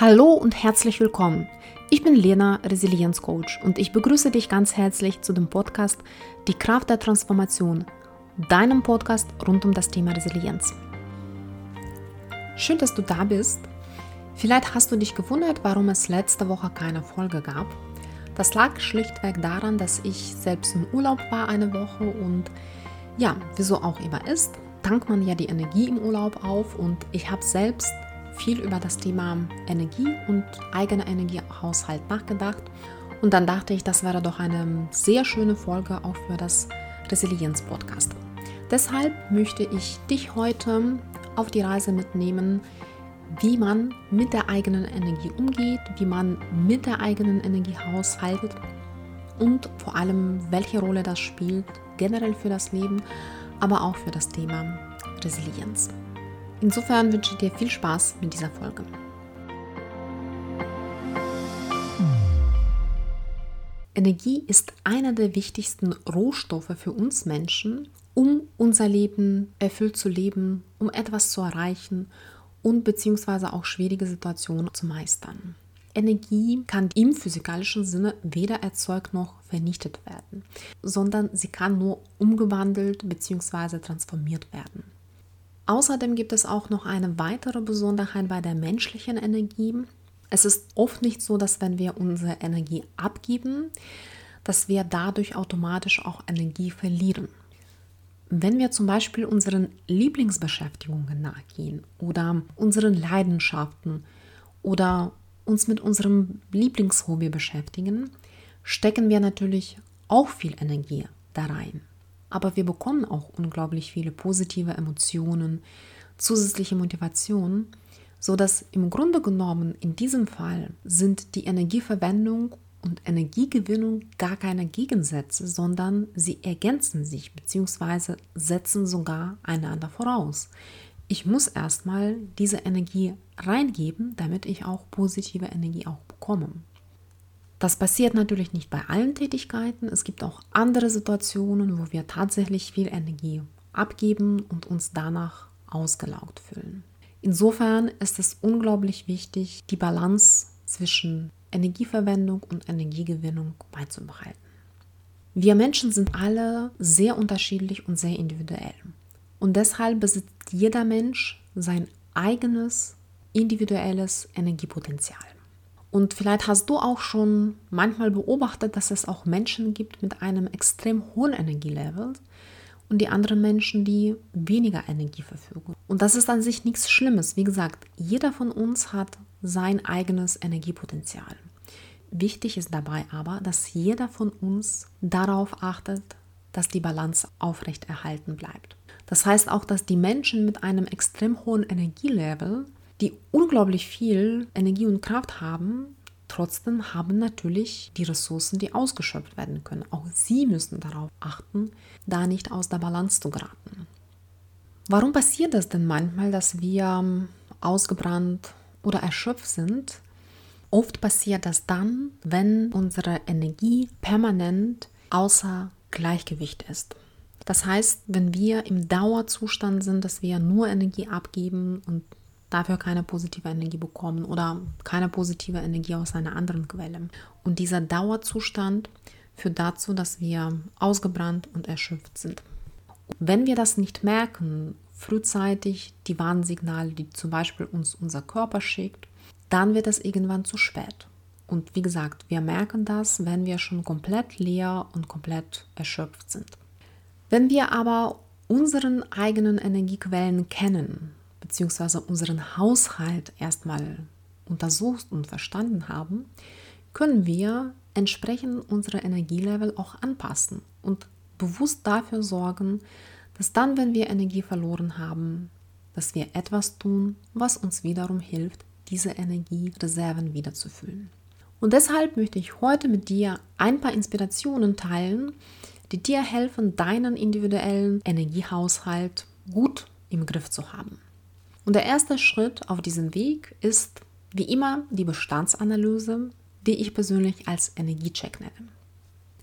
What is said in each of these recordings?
Hallo und herzlich willkommen. Ich bin Lena, Resilienzcoach und ich begrüße dich ganz herzlich zu dem Podcast Die Kraft der Transformation, deinem Podcast rund um das Thema Resilienz. Schön, dass du da bist. Vielleicht hast du dich gewundert, warum es letzte Woche keine Folge gab. Das lag schlichtweg daran, dass ich selbst im Urlaub war eine Woche und ja, wieso auch immer ist, tankt man ja die Energie im Urlaub auf und ich habe selbst viel über das Thema Energie und eigener Energiehaushalt nachgedacht. Und dann dachte ich, das wäre doch eine sehr schöne Folge auch für das Resilienz-Podcast. Deshalb möchte ich dich heute auf die Reise mitnehmen, wie man mit der eigenen Energie umgeht, wie man mit der eigenen Energie haushaltet und vor allem, welche Rolle das spielt, generell für das Leben, aber auch für das Thema Resilienz. Insofern wünsche ich dir viel Spaß mit dieser Folge. Energie ist einer der wichtigsten Rohstoffe für uns Menschen, um unser Leben erfüllt zu leben, um etwas zu erreichen und beziehungsweise auch schwierige Situationen zu meistern. Energie kann im physikalischen Sinne weder erzeugt noch vernichtet werden, sondern sie kann nur umgewandelt bzw. transformiert werden. Außerdem gibt es auch noch eine weitere Besonderheit bei der menschlichen Energie. Es ist oft nicht so, dass wenn wir unsere Energie abgeben, dass wir dadurch automatisch auch Energie verlieren. Wenn wir zum Beispiel unseren Lieblingsbeschäftigungen nachgehen oder unseren Leidenschaften oder uns mit unserem Lieblingshobby beschäftigen, stecken wir natürlich auch viel Energie da rein aber wir bekommen auch unglaublich viele positive Emotionen, zusätzliche Motivationen, so dass im Grunde genommen in diesem Fall sind die Energieverwendung und Energiegewinnung gar keine Gegensätze, sondern sie ergänzen sich bzw. setzen sogar einander voraus. Ich muss erstmal diese Energie reingeben, damit ich auch positive Energie auch bekomme. Das passiert natürlich nicht bei allen Tätigkeiten. Es gibt auch andere Situationen, wo wir tatsächlich viel Energie abgeben und uns danach ausgelaugt fühlen. Insofern ist es unglaublich wichtig, die Balance zwischen Energieverwendung und Energiegewinnung beizubehalten. Wir Menschen sind alle sehr unterschiedlich und sehr individuell. Und deshalb besitzt jeder Mensch sein eigenes individuelles Energiepotenzial. Und vielleicht hast du auch schon manchmal beobachtet, dass es auch Menschen gibt mit einem extrem hohen Energielevel und die anderen Menschen, die weniger Energie verfügen. Und das ist an sich nichts Schlimmes. Wie gesagt, jeder von uns hat sein eigenes Energiepotenzial. Wichtig ist dabei aber, dass jeder von uns darauf achtet, dass die Balance aufrechterhalten bleibt. Das heißt auch, dass die Menschen mit einem extrem hohen Energielevel die unglaublich viel Energie und Kraft haben, trotzdem haben natürlich die Ressourcen, die ausgeschöpft werden können. Auch sie müssen darauf achten, da nicht aus der Balance zu geraten. Warum passiert es denn manchmal, dass wir ähm, ausgebrannt oder erschöpft sind? Oft passiert das dann, wenn unsere Energie permanent außer Gleichgewicht ist. Das heißt, wenn wir im Dauerzustand sind, dass wir nur Energie abgeben und dafür keine positive Energie bekommen oder keine positive Energie aus einer anderen Quelle. Und dieser Dauerzustand führt dazu, dass wir ausgebrannt und erschöpft sind. Wenn wir das nicht merken, frühzeitig die Warnsignale, die zum Beispiel uns unser Körper schickt, dann wird es irgendwann zu spät. Und wie gesagt, wir merken das, wenn wir schon komplett leer und komplett erschöpft sind. Wenn wir aber unseren eigenen Energiequellen kennen, beziehungsweise unseren Haushalt erstmal untersucht und verstanden haben, können wir entsprechend unsere Energielevel auch anpassen und bewusst dafür sorgen, dass dann, wenn wir Energie verloren haben, dass wir etwas tun, was uns wiederum hilft, diese Energiereserven wiederzufüllen. Und deshalb möchte ich heute mit dir ein paar Inspirationen teilen, die dir helfen, deinen individuellen Energiehaushalt gut im Griff zu haben. Und der erste Schritt auf diesem Weg ist wie immer die Bestandsanalyse, die ich persönlich als Energiecheck nenne.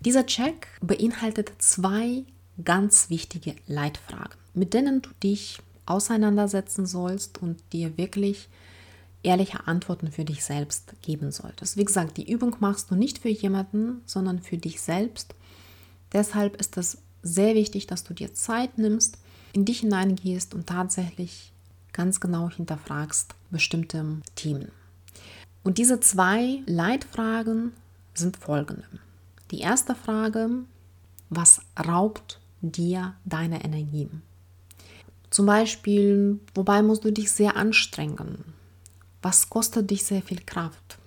Dieser Check beinhaltet zwei ganz wichtige Leitfragen, mit denen du dich auseinandersetzen sollst und dir wirklich ehrliche Antworten für dich selbst geben solltest. Wie gesagt, die Übung machst du nicht für jemanden, sondern für dich selbst. Deshalb ist es sehr wichtig, dass du dir Zeit nimmst, in dich hineingehst und tatsächlich ganz genau hinterfragst bestimmte Themen. Und diese zwei Leitfragen sind folgende. Die erste Frage, was raubt dir deine Energie? Zum Beispiel, wobei musst du dich sehr anstrengen? Was kostet dich sehr viel Kraft?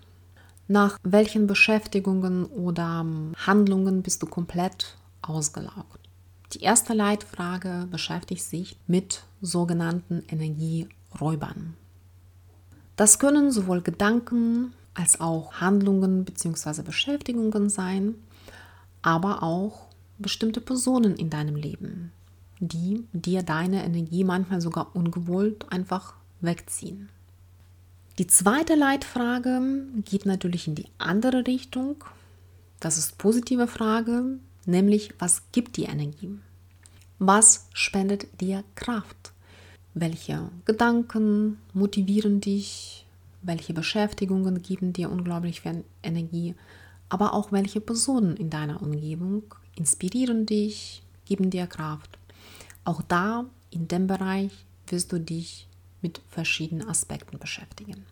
Nach welchen Beschäftigungen oder Handlungen bist du komplett ausgelaugt? Die erste Leitfrage beschäftigt sich mit sogenannten Energieräubern. Das können sowohl Gedanken als auch Handlungen bzw. Beschäftigungen sein, aber auch bestimmte Personen in deinem Leben, die dir deine Energie manchmal sogar ungewollt einfach wegziehen. Die zweite Leitfrage geht natürlich in die andere Richtung. Das ist positive Frage, nämlich was gibt dir Energie? Was spendet dir Kraft? Welche Gedanken motivieren dich? Welche Beschäftigungen geben dir unglaublich viel Energie? Aber auch welche Personen in deiner Umgebung inspirieren dich, geben dir Kraft? Auch da, in dem Bereich, wirst du dich mit verschiedenen Aspekten beschäftigen.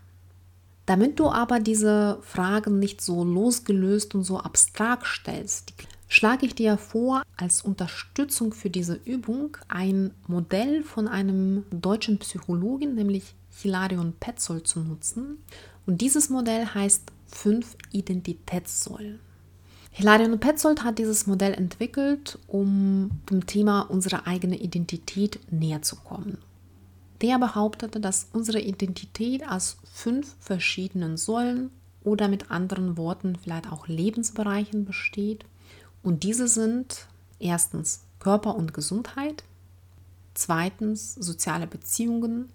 Damit du aber diese Fragen nicht so losgelöst und so abstrakt stellst, schlage ich dir vor, als Unterstützung für diese Übung ein Modell von einem deutschen Psychologen, nämlich Hilarion Petzold, zu nutzen. Und dieses Modell heißt fünf Identitätssäulen. Hilarion Petzold hat dieses Modell entwickelt, um dem Thema unserer eigenen Identität näher zu kommen. Der behauptete, dass unsere Identität aus fünf verschiedenen Säulen oder mit anderen Worten vielleicht auch Lebensbereichen besteht. Und diese sind erstens Körper und Gesundheit, zweitens soziale Beziehungen,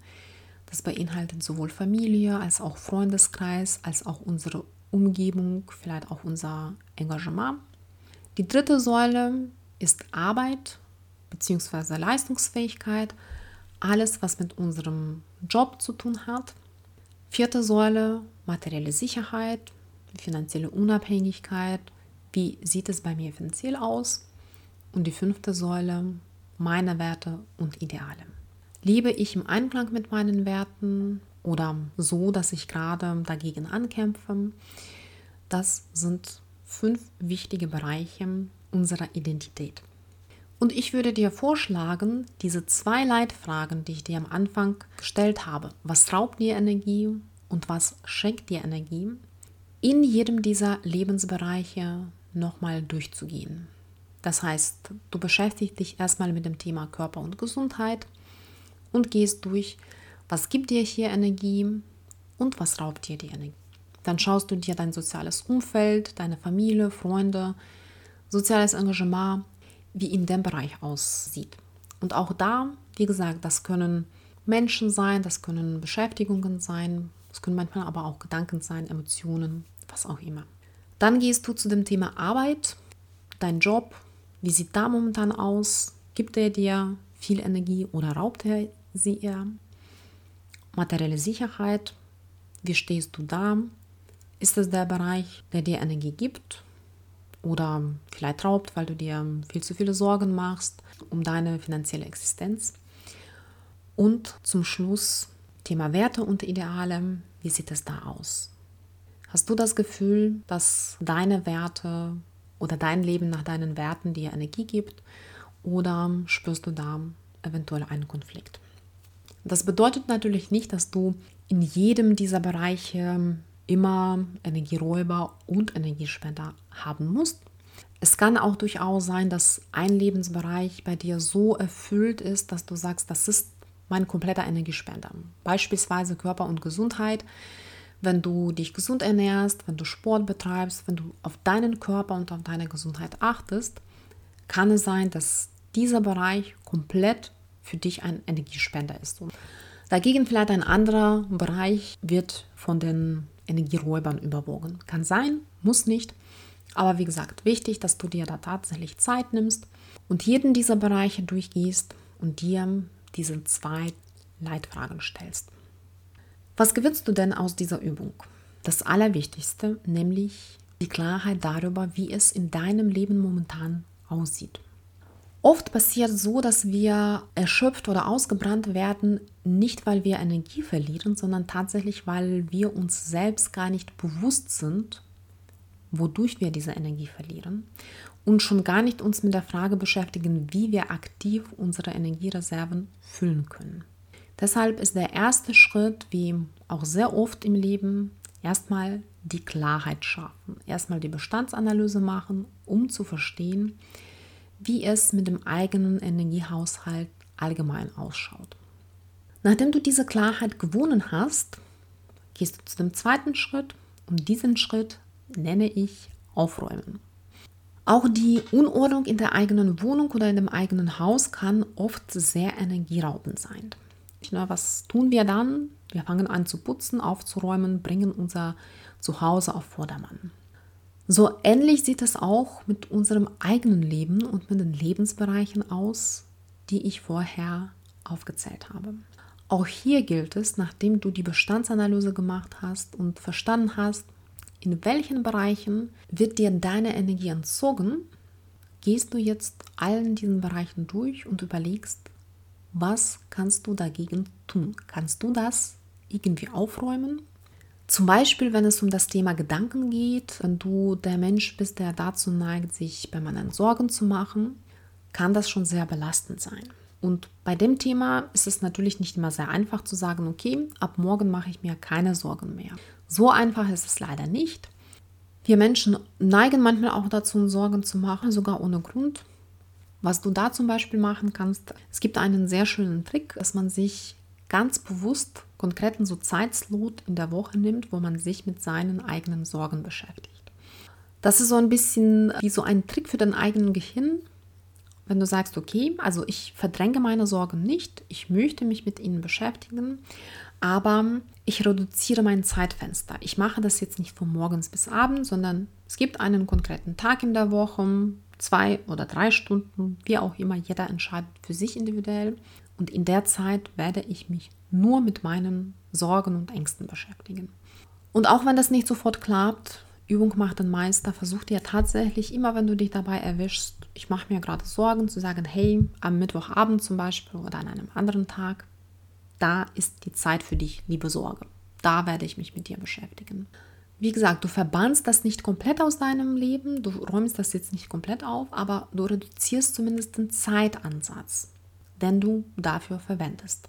das beinhaltet sowohl Familie als auch Freundeskreis, als auch unsere Umgebung, vielleicht auch unser Engagement. Die dritte Säule ist Arbeit bzw. Leistungsfähigkeit alles, was mit unserem Job zu tun hat. Vierte Säule, materielle Sicherheit, finanzielle Unabhängigkeit. Wie sieht es bei mir finanziell aus? Und die fünfte Säule, meine Werte und Ideale. Lebe ich im Einklang mit meinen Werten oder so, dass ich gerade dagegen ankämpfe? Das sind fünf wichtige Bereiche unserer Identität. Und ich würde dir vorschlagen, diese zwei Leitfragen, die ich dir am Anfang gestellt habe, was raubt dir Energie und was schenkt dir Energie, in jedem dieser Lebensbereiche nochmal durchzugehen. Das heißt, du beschäftigst dich erstmal mit dem Thema Körper und Gesundheit und gehst durch, was gibt dir hier Energie und was raubt dir die Energie. Dann schaust du dir dein soziales Umfeld, deine Familie, Freunde, soziales Engagement wie in dem Bereich aussieht. Und auch da, wie gesagt, das können Menschen sein, das können Beschäftigungen sein, es können manchmal aber auch Gedanken sein, Emotionen, was auch immer. Dann gehst du zu dem Thema Arbeit, dein Job, wie sieht da momentan aus? Gibt er dir viel Energie oder raubt er sie eher? Materielle Sicherheit, wie stehst du da? Ist es der Bereich, der dir Energie gibt oder vielleicht raubt, weil du dir viel zu viele Sorgen machst um deine finanzielle Existenz. Und zum Schluss Thema Werte und Ideale. Wie sieht es da aus? Hast du das Gefühl, dass deine Werte oder dein Leben nach deinen Werten dir Energie gibt? Oder spürst du da eventuell einen Konflikt? Das bedeutet natürlich nicht, dass du in jedem dieser Bereiche immer Energieräuber und Energiespender haben musst. Es kann auch durchaus sein, dass ein Lebensbereich bei dir so erfüllt ist, dass du sagst, das ist mein kompletter Energiespender. Beispielsweise Körper und Gesundheit. Wenn du dich gesund ernährst, wenn du Sport betreibst, wenn du auf deinen Körper und auf deine Gesundheit achtest, kann es sein, dass dieser Bereich komplett für dich ein Energiespender ist. Dagegen vielleicht ein anderer Bereich wird von den Energieräubern überwogen. Kann sein, muss nicht. Aber wie gesagt, wichtig, dass du dir da tatsächlich Zeit nimmst und jeden dieser Bereiche durchgehst und dir diese zwei Leitfragen stellst. Was gewinnst du denn aus dieser Übung? Das Allerwichtigste, nämlich die Klarheit darüber, wie es in deinem Leben momentan aussieht. Oft passiert so, dass wir erschöpft oder ausgebrannt werden, nicht weil wir Energie verlieren, sondern tatsächlich, weil wir uns selbst gar nicht bewusst sind, wodurch wir diese Energie verlieren und schon gar nicht uns mit der Frage beschäftigen, wie wir aktiv unsere Energiereserven füllen können. Deshalb ist der erste Schritt, wie auch sehr oft im Leben, erstmal die Klarheit schaffen, erstmal die Bestandsanalyse machen, um zu verstehen, wie es mit dem eigenen Energiehaushalt allgemein ausschaut. Nachdem du diese Klarheit gewonnen hast, gehst du zu dem zweiten Schritt und diesen Schritt nenne ich Aufräumen. Auch die Unordnung in der eigenen Wohnung oder in dem eigenen Haus kann oft sehr energieraubend sein. Was tun wir dann? Wir fangen an zu putzen, aufzuräumen, bringen unser Zuhause auf Vordermann. So ähnlich sieht es auch mit unserem eigenen Leben und mit den Lebensbereichen aus, die ich vorher aufgezählt habe. Auch hier gilt es, nachdem du die Bestandsanalyse gemacht hast und verstanden hast, in welchen Bereichen wird dir deine Energie entzogen, gehst du jetzt allen diesen Bereichen durch und überlegst, was kannst du dagegen tun? Kannst du das irgendwie aufräumen? Zum Beispiel, wenn es um das Thema Gedanken geht, wenn du der Mensch bist, der dazu neigt, sich permanent Sorgen zu machen, kann das schon sehr belastend sein. Und bei dem Thema ist es natürlich nicht immer sehr einfach zu sagen, okay, ab morgen mache ich mir keine Sorgen mehr. So einfach ist es leider nicht. Wir Menschen neigen manchmal auch dazu, Sorgen zu machen, sogar ohne Grund. Was du da zum Beispiel machen kannst, es gibt einen sehr schönen Trick, dass man sich ganz bewusst konkreten so Zeitslot in der Woche nimmt, wo man sich mit seinen eigenen Sorgen beschäftigt. Das ist so ein bisschen wie so ein Trick für dein eigenen Gehirn. Wenn du sagst, okay, also ich verdränge meine Sorgen nicht, ich möchte mich mit ihnen beschäftigen, aber ich reduziere mein Zeitfenster. Ich mache das jetzt nicht von morgens bis abends, sondern es gibt einen konkreten Tag in der Woche, zwei oder drei Stunden, wie auch immer, jeder entscheidet für sich individuell. Und in der Zeit werde ich mich nur mit meinen Sorgen und Ängsten beschäftigen. Und auch wenn das nicht sofort klappt, Übung macht den Meister, versuch dir tatsächlich immer, wenn du dich dabei erwischst, ich mache mir gerade Sorgen, zu sagen, hey, am Mittwochabend zum Beispiel oder an einem anderen Tag, da ist die Zeit für dich, liebe Sorge. Da werde ich mich mit dir beschäftigen. Wie gesagt, du verbannst das nicht komplett aus deinem Leben, du räumst das jetzt nicht komplett auf, aber du reduzierst zumindest den Zeitansatz den du dafür verwendest.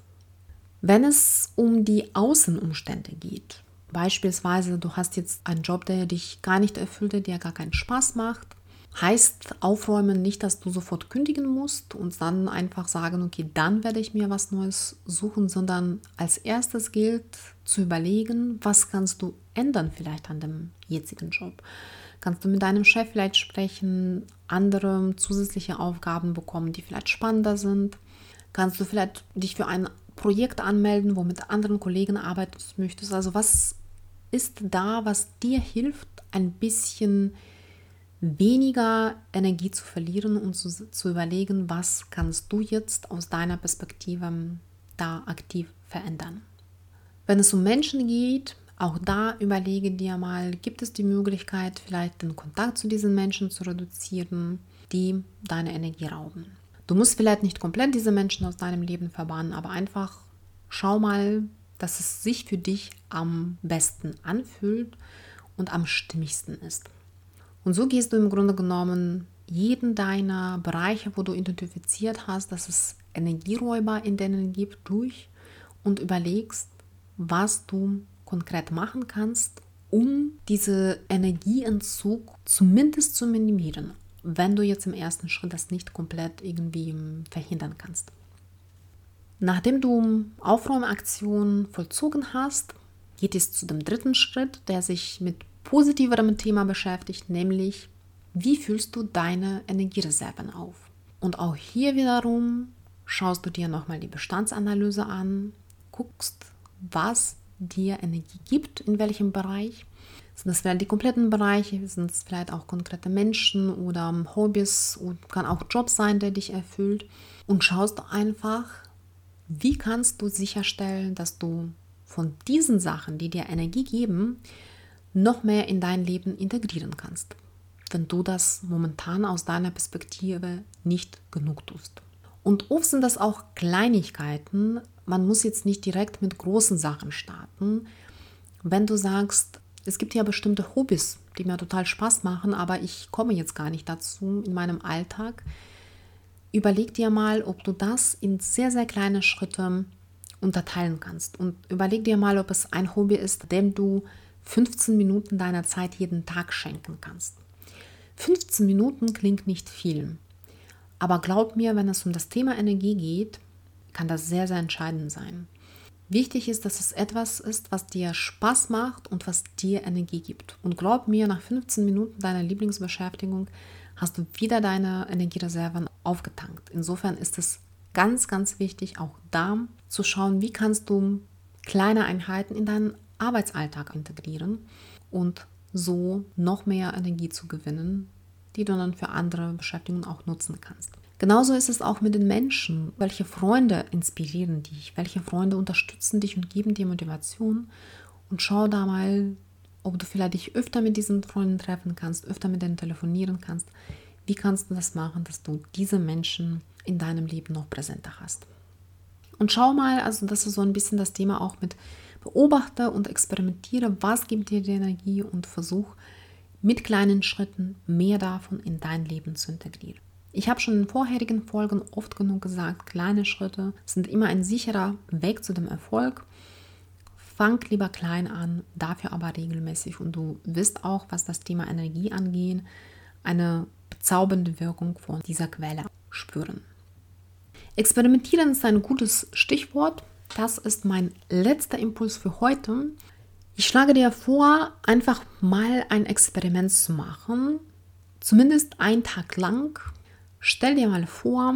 Wenn es um die Außenumstände geht, beispielsweise du hast jetzt einen Job, der dich gar nicht erfüllt, der gar keinen Spaß macht, heißt aufräumen nicht, dass du sofort kündigen musst und dann einfach sagen, okay, dann werde ich mir was Neues suchen, sondern als erstes gilt zu überlegen, was kannst du ändern vielleicht an dem jetzigen Job. Kannst du mit deinem Chef vielleicht sprechen, andere zusätzliche Aufgaben bekommen, die vielleicht spannender sind kannst du vielleicht dich für ein Projekt anmelden, wo mit anderen Kollegen arbeiten möchtest. Also was ist da, was dir hilft, ein bisschen weniger Energie zu verlieren und zu, zu überlegen, was kannst du jetzt aus deiner Perspektive da aktiv verändern. Wenn es um Menschen geht, auch da überlege dir mal, gibt es die Möglichkeit, vielleicht den Kontakt zu diesen Menschen zu reduzieren, die deine Energie rauben. Du musst vielleicht nicht komplett diese Menschen aus deinem Leben verbannen, aber einfach schau mal, dass es sich für dich am besten anfühlt und am stimmigsten ist. Und so gehst du im Grunde genommen jeden deiner Bereiche, wo du identifiziert hast, dass es Energieräuber in denen gibt, durch und überlegst, was du konkret machen kannst, um diese Energieentzug zumindest zu minimieren wenn du jetzt im ersten Schritt das nicht komplett irgendwie verhindern kannst. Nachdem du Aufräumaktionen vollzogen hast, geht es zu dem dritten Schritt, der sich mit positiverem Thema beschäftigt, nämlich wie fühlst du deine Energiereserven auf? Und auch hier wiederum schaust du dir nochmal die Bestandsanalyse an, guckst, was dir Energie gibt, in welchem Bereich sind das vielleicht die kompletten Bereiche? Sind es vielleicht auch konkrete Menschen oder Hobbys? Und kann auch Job sein, der dich erfüllt. Und schaust einfach, wie kannst du sicherstellen, dass du von diesen Sachen, die dir Energie geben, noch mehr in dein Leben integrieren kannst, wenn du das momentan aus deiner Perspektive nicht genug tust. Und oft sind das auch Kleinigkeiten. Man muss jetzt nicht direkt mit großen Sachen starten. Wenn du sagst, es gibt ja bestimmte Hobbys, die mir total Spaß machen, aber ich komme jetzt gar nicht dazu in meinem Alltag. Überleg dir mal, ob du das in sehr, sehr kleine Schritte unterteilen kannst. Und überleg dir mal, ob es ein Hobby ist, dem du 15 Minuten deiner Zeit jeden Tag schenken kannst. 15 Minuten klingt nicht viel. Aber glaub mir, wenn es um das Thema Energie geht, kann das sehr, sehr entscheidend sein. Wichtig ist, dass es etwas ist, was dir Spaß macht und was dir Energie gibt. Und glaub mir, nach 15 Minuten deiner Lieblingsbeschäftigung hast du wieder deine Energiereserven aufgetankt. Insofern ist es ganz, ganz wichtig, auch da zu schauen, wie kannst du kleine Einheiten in deinen Arbeitsalltag integrieren und so noch mehr Energie zu gewinnen, die du dann für andere Beschäftigungen auch nutzen kannst. Genauso ist es auch mit den Menschen. Welche Freunde inspirieren dich? Welche Freunde unterstützen dich und geben dir Motivation? Und schau da mal, ob du vielleicht dich öfter mit diesen Freunden treffen kannst, öfter mit denen telefonieren kannst. Wie kannst du das machen, dass du diese Menschen in deinem Leben noch präsenter hast? Und schau mal, also das ist so ein bisschen das Thema auch mit beobachte und experimentiere, was gibt dir die Energie und versuch mit kleinen Schritten mehr davon in dein Leben zu integrieren. Ich habe schon in vorherigen Folgen oft genug gesagt, kleine Schritte sind immer ein sicherer Weg zu dem Erfolg. Fang lieber klein an, dafür aber regelmäßig und du wirst auch, was das Thema Energie angeht, eine bezaubernde Wirkung von dieser Quelle spüren. Experimentieren ist ein gutes Stichwort. Das ist mein letzter Impuls für heute. Ich schlage dir vor, einfach mal ein Experiment zu machen, zumindest einen Tag lang Stell dir mal vor,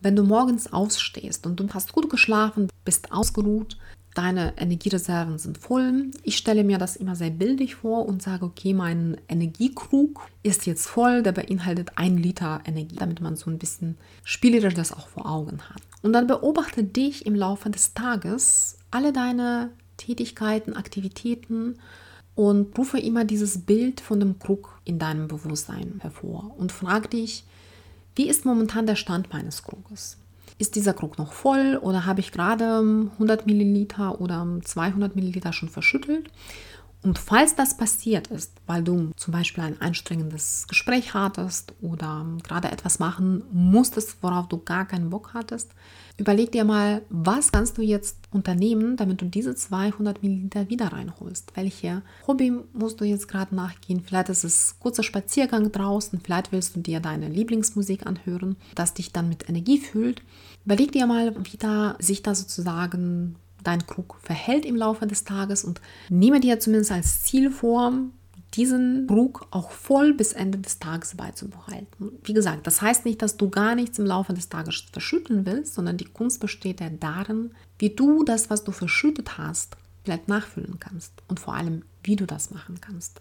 wenn du morgens aufstehst und du hast gut geschlafen, bist ausgeruht, deine Energiereserven sind voll. Ich stelle mir das immer sehr bildlich vor und sage, okay, mein Energiekrug ist jetzt voll, der beinhaltet ein Liter Energie, damit man so ein bisschen spielerisch das auch vor Augen hat. Und dann beobachte dich im Laufe des Tages alle deine Tätigkeiten, Aktivitäten und rufe immer dieses Bild von dem Krug in deinem Bewusstsein hervor und frage dich, wie ist momentan der Stand meines Kruges? Ist dieser Krug noch voll oder habe ich gerade 100 Milliliter oder 200 Milliliter schon verschüttelt? Und falls das passiert ist, weil du zum Beispiel ein anstrengendes Gespräch hattest oder gerade etwas machen musstest, worauf du gar keinen Bock hattest, überleg dir mal, was kannst du jetzt unternehmen, damit du diese 200 Milliliter wieder reinholst. Welche Hobby musst du jetzt gerade nachgehen? Vielleicht ist es kurzer Spaziergang draußen, vielleicht willst du dir deine Lieblingsmusik anhören, das dich dann mit Energie fühlt. Überleg dir mal, wie da sich da sozusagen dein Krug verhält im Laufe des Tages und nehme dir zumindest als Ziel vor, diesen Krug auch voll bis Ende des Tages beizubehalten. Wie gesagt, das heißt nicht, dass du gar nichts im Laufe des Tages verschütten willst, sondern die Kunst besteht ja darin, wie du das, was du verschüttet hast, vielleicht nachfüllen kannst und vor allem, wie du das machen kannst.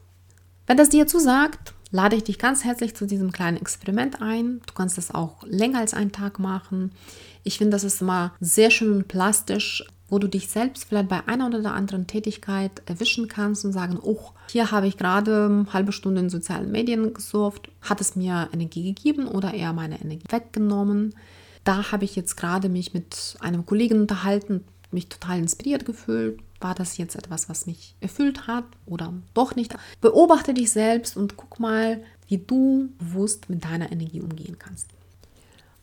Wenn das dir zusagt, lade ich dich ganz herzlich zu diesem kleinen Experiment ein. Du kannst es auch länger als einen Tag machen. Ich finde, das ist immer sehr schön und plastisch wo du dich selbst vielleicht bei einer oder anderen Tätigkeit erwischen kannst und sagen, oh, hier habe ich gerade eine halbe Stunde in sozialen Medien gesurft, hat es mir Energie gegeben oder eher meine Energie weggenommen. Da habe ich jetzt gerade mich mit einem Kollegen unterhalten, mich total inspiriert gefühlt. War das jetzt etwas, was mich erfüllt hat oder doch nicht? Beobachte dich selbst und guck mal, wie du bewusst mit deiner Energie umgehen kannst.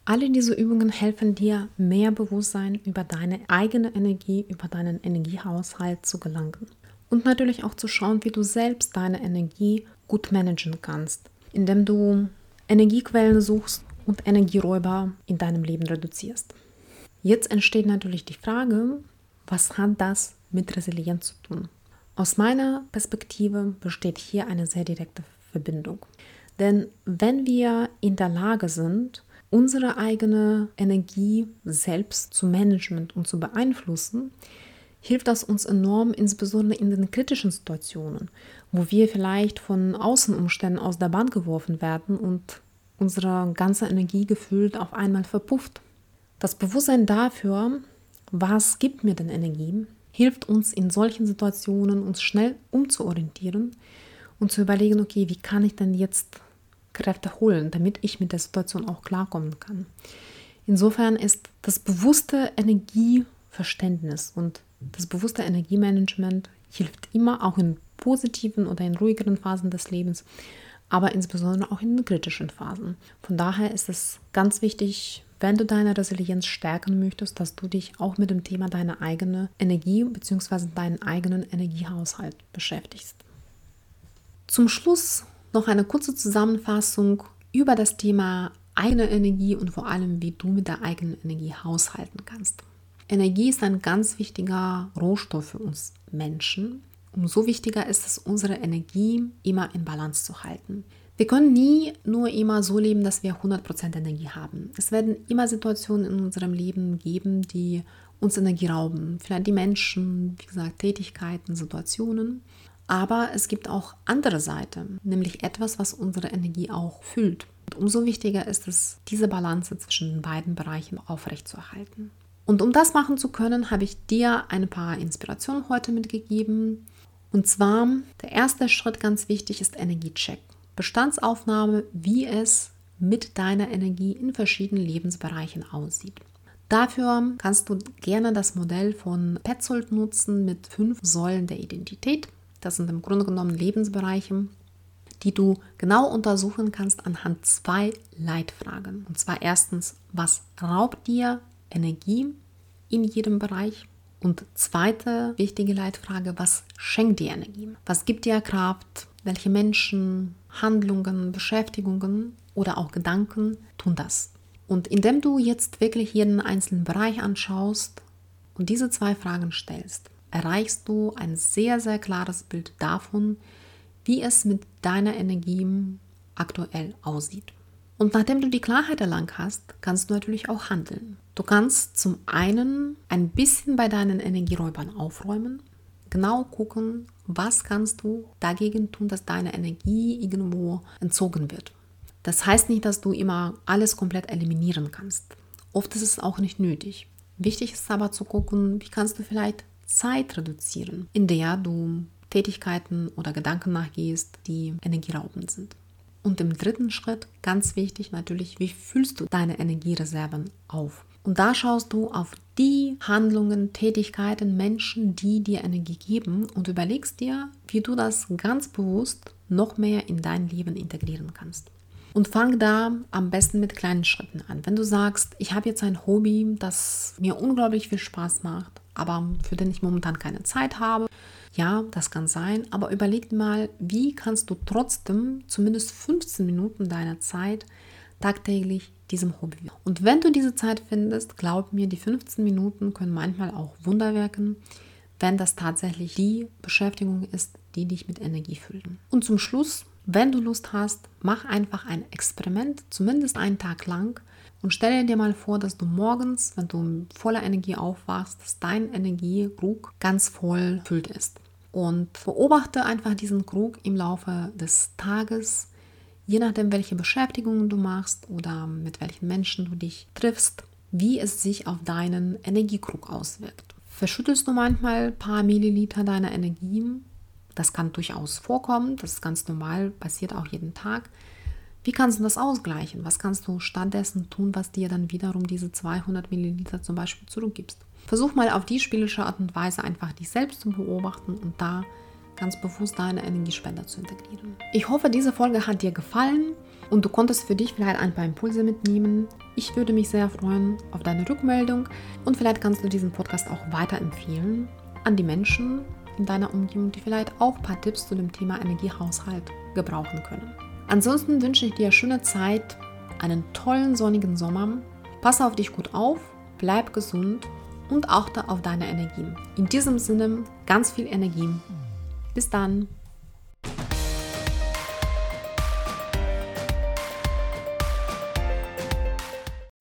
Alle diese Übungen helfen dir, mehr Bewusstsein über deine eigene Energie, über deinen Energiehaushalt zu gelangen. Und natürlich auch zu schauen, wie du selbst deine Energie gut managen kannst, indem du Energiequellen suchst und Energieräuber in deinem Leben reduzierst. Jetzt entsteht natürlich die Frage, was hat das mit Resilienz zu tun? Aus meiner Perspektive besteht hier eine sehr direkte Verbindung. Denn wenn wir in der Lage sind, unsere eigene Energie selbst zu managen und zu beeinflussen, hilft das uns enorm, insbesondere in den kritischen Situationen, wo wir vielleicht von Außenumständen aus der Bahn geworfen werden und unsere ganze Energie gefühlt auf einmal verpufft. Das Bewusstsein dafür, was gibt mir denn Energie, hilft uns in solchen Situationen, uns schnell umzuorientieren und zu überlegen, okay, wie kann ich denn jetzt Kräfte holen, damit ich mit der Situation auch klarkommen kann. Insofern ist das bewusste Energieverständnis und das bewusste Energiemanagement hilft immer, auch in positiven oder in ruhigeren Phasen des Lebens, aber insbesondere auch in kritischen Phasen. Von daher ist es ganz wichtig, wenn du deine Resilienz stärken möchtest, dass du dich auch mit dem Thema deiner eigenen Energie bzw. deinen eigenen Energiehaushalt beschäftigst. Zum Schluss noch eine kurze Zusammenfassung über das Thema eigene Energie und vor allem, wie du mit der eigenen Energie haushalten kannst. Energie ist ein ganz wichtiger Rohstoff für uns Menschen. Umso wichtiger ist es, unsere Energie immer in Balance zu halten. Wir können nie nur immer so leben, dass wir 100% Energie haben. Es werden immer Situationen in unserem Leben geben, die uns Energie rauben. Vielleicht die Menschen, wie gesagt, Tätigkeiten, Situationen. Aber es gibt auch andere Seiten, nämlich etwas, was unsere Energie auch füllt. Und umso wichtiger ist es, diese Balance zwischen den beiden Bereichen aufrechtzuerhalten. Und um das machen zu können, habe ich dir ein paar Inspirationen heute mitgegeben. Und zwar, der erste Schritt ganz wichtig ist Energiecheck. Bestandsaufnahme, wie es mit deiner Energie in verschiedenen Lebensbereichen aussieht. Dafür kannst du gerne das Modell von Petzold nutzen mit fünf Säulen der Identität. Das sind im Grunde genommen Lebensbereiche, die du genau untersuchen kannst anhand zwei Leitfragen. Und zwar erstens, was raubt dir Energie in jedem Bereich? Und zweite wichtige Leitfrage, was schenkt dir Energie? Was gibt dir Kraft? Welche Menschen, Handlungen, Beschäftigungen oder auch Gedanken tun das? Und indem du jetzt wirklich jeden einzelnen Bereich anschaust und diese zwei Fragen stellst, erreichst du ein sehr, sehr klares Bild davon, wie es mit deiner Energie aktuell aussieht. Und nachdem du die Klarheit erlangt hast, kannst du natürlich auch handeln. Du kannst zum einen ein bisschen bei deinen Energieräubern aufräumen, genau gucken, was kannst du dagegen tun, dass deine Energie irgendwo entzogen wird. Das heißt nicht, dass du immer alles komplett eliminieren kannst. Oft ist es auch nicht nötig. Wichtig ist aber zu gucken, wie kannst du vielleicht Zeit reduzieren, in der du Tätigkeiten oder Gedanken nachgehst, die energieraubend sind. Und im dritten Schritt, ganz wichtig natürlich, wie fühlst du deine Energiereserven auf? Und da schaust du auf die Handlungen, Tätigkeiten, Menschen, die dir Energie geben und überlegst dir, wie du das ganz bewusst noch mehr in dein Leben integrieren kannst. Und fang da am besten mit kleinen Schritten an. Wenn du sagst, ich habe jetzt ein Hobby, das mir unglaublich viel Spaß macht, aber für den ich momentan keine Zeit habe. Ja, das kann sein, aber überleg mal, wie kannst du trotzdem zumindest 15 Minuten deiner Zeit tagtäglich diesem Hobby. Und wenn du diese Zeit findest, glaub mir, die 15 Minuten können manchmal auch Wunder wirken, wenn das tatsächlich die Beschäftigung ist, die dich mit Energie füllen. Und zum Schluss, wenn du Lust hast, mach einfach ein Experiment, zumindest einen Tag lang, und stelle dir mal vor, dass du morgens, wenn du voller Energie aufwachst, dass dein Energiekrug ganz voll füllt ist. Und beobachte einfach diesen Krug im Laufe des Tages, je nachdem, welche Beschäftigungen du machst oder mit welchen Menschen du dich triffst, wie es sich auf deinen Energiekrug auswirkt. Verschüttelst du manchmal ein paar Milliliter deiner Energie? Das kann durchaus vorkommen, das ist ganz normal, passiert auch jeden Tag. Wie kannst du das ausgleichen? Was kannst du stattdessen tun, was dir dann wiederum diese 200 Milliliter zum Beispiel zurückgibst? Versuch mal auf die spielische Art und Weise einfach dich selbst zu beobachten und da ganz bewusst deine Energiespender zu integrieren. Ich hoffe, diese Folge hat dir gefallen und du konntest für dich vielleicht ein paar Impulse mitnehmen. Ich würde mich sehr freuen auf deine Rückmeldung und vielleicht kannst du diesen Podcast auch weiterempfehlen an die Menschen in deiner Umgebung, die vielleicht auch ein paar Tipps zu dem Thema Energiehaushalt gebrauchen können. Ansonsten wünsche ich dir schöne Zeit, einen tollen sonnigen Sommer. Passe auf dich gut auf, bleib gesund und achte auf deine Energie. In diesem Sinne ganz viel Energie. Bis dann.